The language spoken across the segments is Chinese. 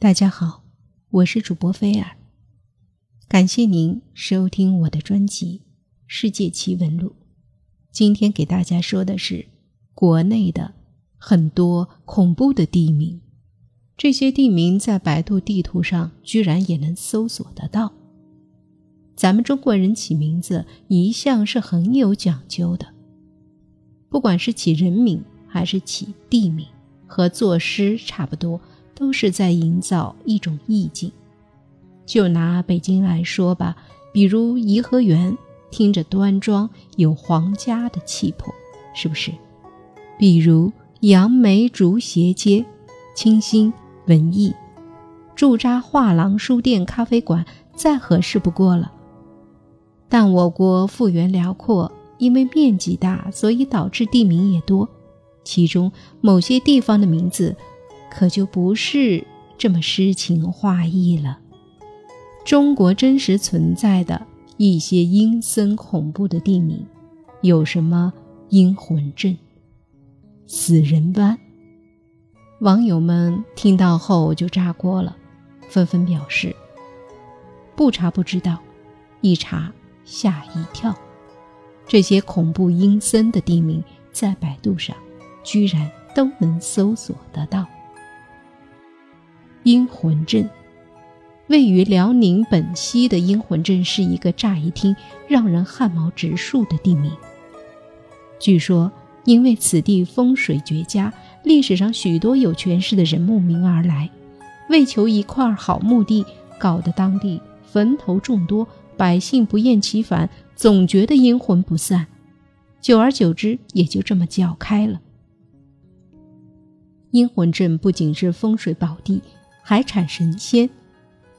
大家好，我是主播菲尔，感谢您收听我的专辑《世界奇闻录》。今天给大家说的是国内的很多恐怖的地名，这些地名在百度地图上居然也能搜索得到。咱们中国人起名字一向是很有讲究的，不管是起人名还是起地名，和作诗差不多。都是在营造一种意境。就拿北京来说吧，比如颐和园，听着端庄有皇家的气魄，是不是？比如杨梅竹斜街，清新文艺，驻扎画廊、书店、咖啡馆，再合适不过了。但我国幅员辽阔，因为面积大，所以导致地名也多，其中某些地方的名字。可就不是这么诗情画意了。中国真实存在的一些阴森恐怖的地名，有什么阴魂镇、死人湾？网友们听到后就炸锅了，纷纷表示：不查不知道，一查吓一跳。这些恐怖阴森的地名，在百度上居然都能搜索得到。阴魂镇，位于辽宁本溪的阴魂镇是一个乍一听让人汗毛直竖的地名。据说，因为此地风水绝佳，历史上许多有权势的人慕名而来，为求一块好墓地，搞得当地坟头众多，百姓不厌其烦，总觉得阴魂不散。久而久之，也就这么叫开了。阴魂镇不仅是风水宝地。还产神仙，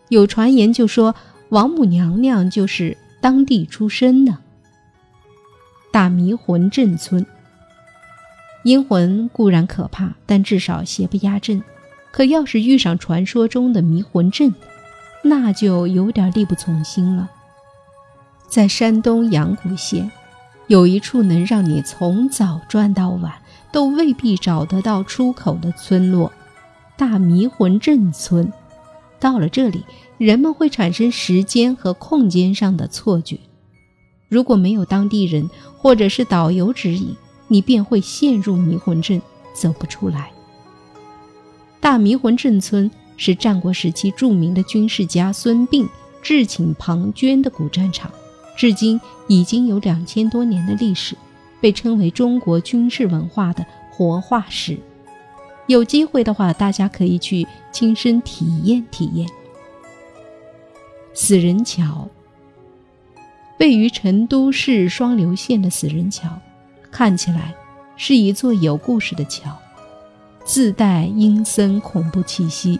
有传言就说王母娘娘就是当地出身呢。大迷魂镇村，阴魂固然可怕，但至少邪不压正。可要是遇上传说中的迷魂阵，那就有点力不从心了。在山东阳谷县，有一处能让你从早转到晚都未必找得到出口的村落。大迷魂镇村，到了这里，人们会产生时间和空间上的错觉。如果没有当地人或者是导游指引，你便会陷入迷魂阵，走不出来。大迷魂镇村是战国时期著名的军事家孙膑智请庞涓的古战场，至今已经有两千多年的历史，被称为中国军事文化的活化石。有机会的话，大家可以去亲身体验体验。死人桥位于成都市双流县的死人桥，看起来是一座有故事的桥，自带阴森恐怖气息。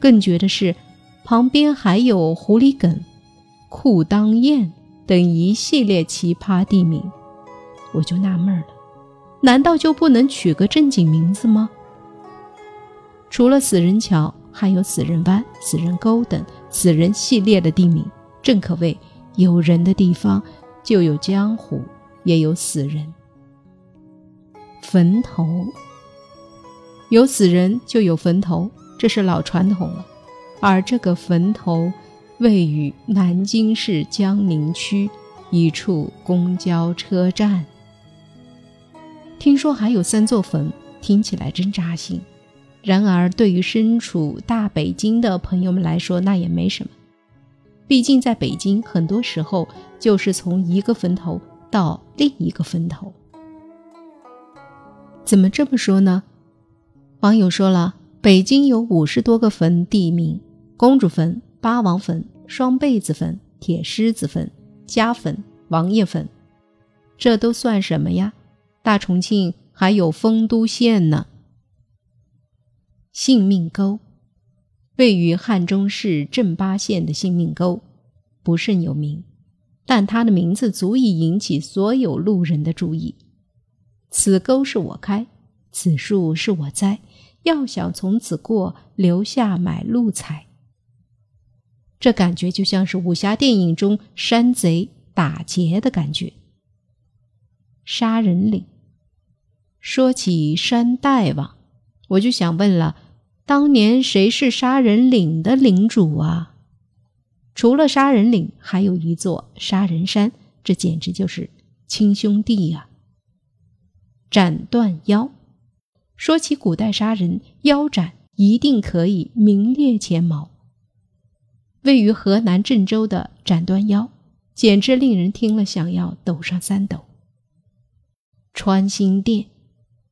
更绝的是，旁边还有狐狸梗、裤裆堰等一系列奇葩地名，我就纳闷了。难道就不能取个正经名字吗？除了死人桥，还有死人湾、死人沟等死人系列的地名，正可谓有人的地方就有江湖，也有死人。坟头有死人就有坟头，这是老传统了。而这个坟头位于南京市江宁区一处公交车站。听说还有三座坟，听起来真扎心。然而，对于身处大北京的朋友们来说，那也没什么。毕竟在北京，很多时候就是从一个坟头到另一个坟头。怎么这么说呢？网友说了，北京有五十多个坟地名：公主坟、八王坟、双被子坟、铁狮子坟、家坟、王爷坟，这都算什么呀？大重庆还有丰都县呢。性命沟，位于汉中市镇巴县的性命沟，不甚有名，但它的名字足以引起所有路人的注意。此沟是我开，此树是我栽，要想从此过，留下买路财。这感觉就像是武侠电影中山贼打劫的感觉。杀人岭。说起山大王，我就想问了：当年谁是杀人岭的领主啊？除了杀人岭，还有一座杀人山，这简直就是亲兄弟呀！斩断腰，说起古代杀人，腰斩一定可以名列前茅。位于河南郑州的斩断腰，简直令人听了想要抖上三抖。穿心殿。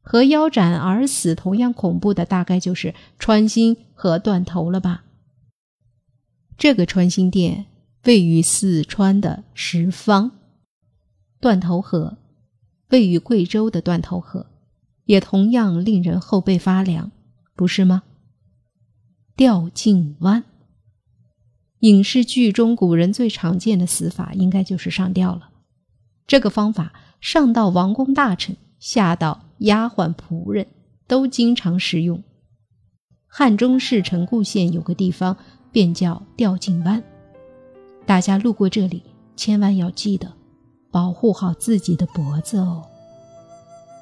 和腰斩而死同样恐怖的，大概就是穿心和断头了吧？这个穿心殿位于四川的什方，断头河位于贵州的断头河，也同样令人后背发凉，不是吗？吊颈弯，影视剧中古人最常见的死法，应该就是上吊了。这个方法上到王公大臣，下到。丫鬟仆人都经常使用。汉中市城固县有个地方便叫吊颈湾，大家路过这里千万要记得保护好自己的脖子哦。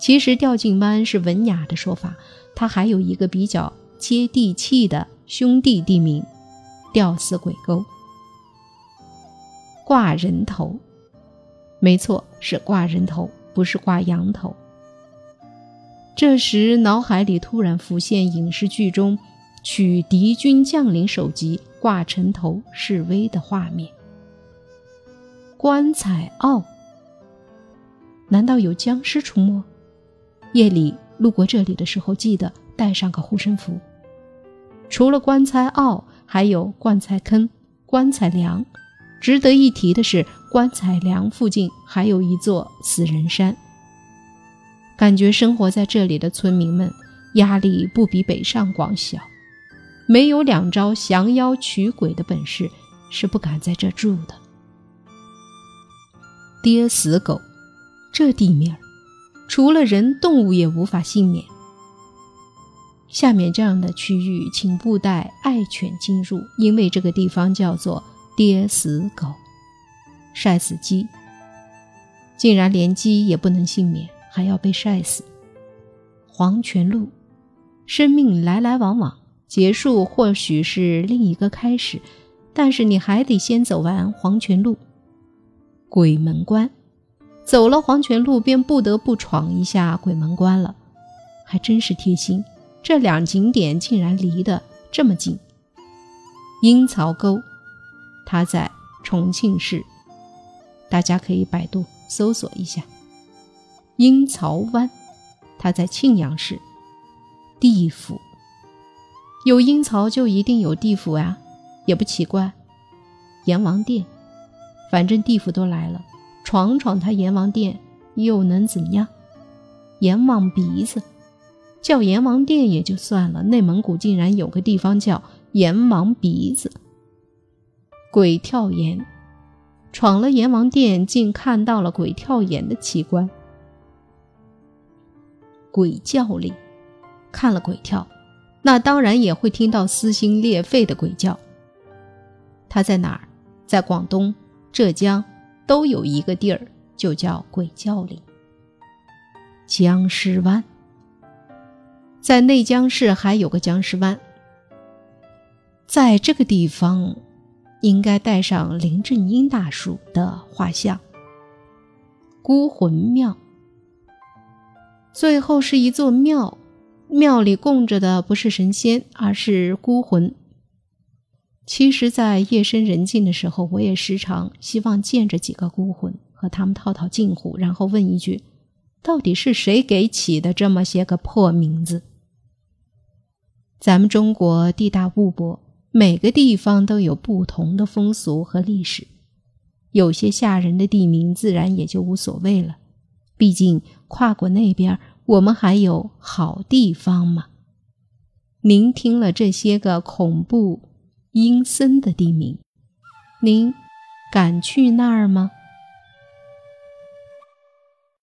其实吊颈湾是文雅的说法，它还有一个比较接地气的兄弟地名——吊死鬼沟。挂人头，没错，是挂人头，不是挂羊头。这时，脑海里突然浮现影视剧中取敌军将领首级挂城头示威的画面。棺材坳，难道有僵尸出没？夜里路过这里的时候，记得带上个护身符。除了棺材坳，还有棺材坑、棺材梁。值得一提的是，棺材梁附近还有一座死人山。感觉生活在这里的村民们压力不比北上广小，没有两招降妖驱鬼的本事是不敢在这住的。跌死狗，这地面除了人，动物也无法幸免。下面这样的区域，请不带爱犬进入，因为这个地方叫做跌死狗，晒死鸡，竟然连鸡也不能幸免。还要被晒死。黄泉路，生命来来往往，结束或许是另一个开始，但是你还得先走完黄泉路。鬼门关，走了黄泉路便不得不闯一下鬼门关了，还真是贴心。这两景点竟然离得这么近。阴曹沟，它在重庆市，大家可以百度搜索一下。阴曹湾，它在庆阳市。地府有阴曹就一定有地府啊，也不奇怪。阎王殿，反正地府都来了，闯闯他阎王殿又能怎样？阎王鼻子，叫阎王殿也就算了，内蒙古竟然有个地方叫阎王鼻子。鬼跳岩，闯了阎王殿，竟看到了鬼跳岩的奇观。鬼叫里，看了鬼跳，那当然也会听到撕心裂肺的鬼叫。他在哪儿？在广东、浙江都有一个地儿，就叫鬼叫岭。僵尸湾，在内江市还有个僵尸湾。在这个地方，应该带上林正英大叔的画像。孤魂庙。最后是一座庙，庙里供着的不是神仙，而是孤魂。其实，在夜深人静的时候，我也时常希望见着几个孤魂，和他们套套近乎，然后问一句：到底是谁给起的这么些个破名字？咱们中国地大物博，每个地方都有不同的风俗和历史，有些吓人的地名，自然也就无所谓了。毕竟跨过那边，我们还有好地方嘛。您听了这些个恐怖、阴森的地名，您敢去那儿吗？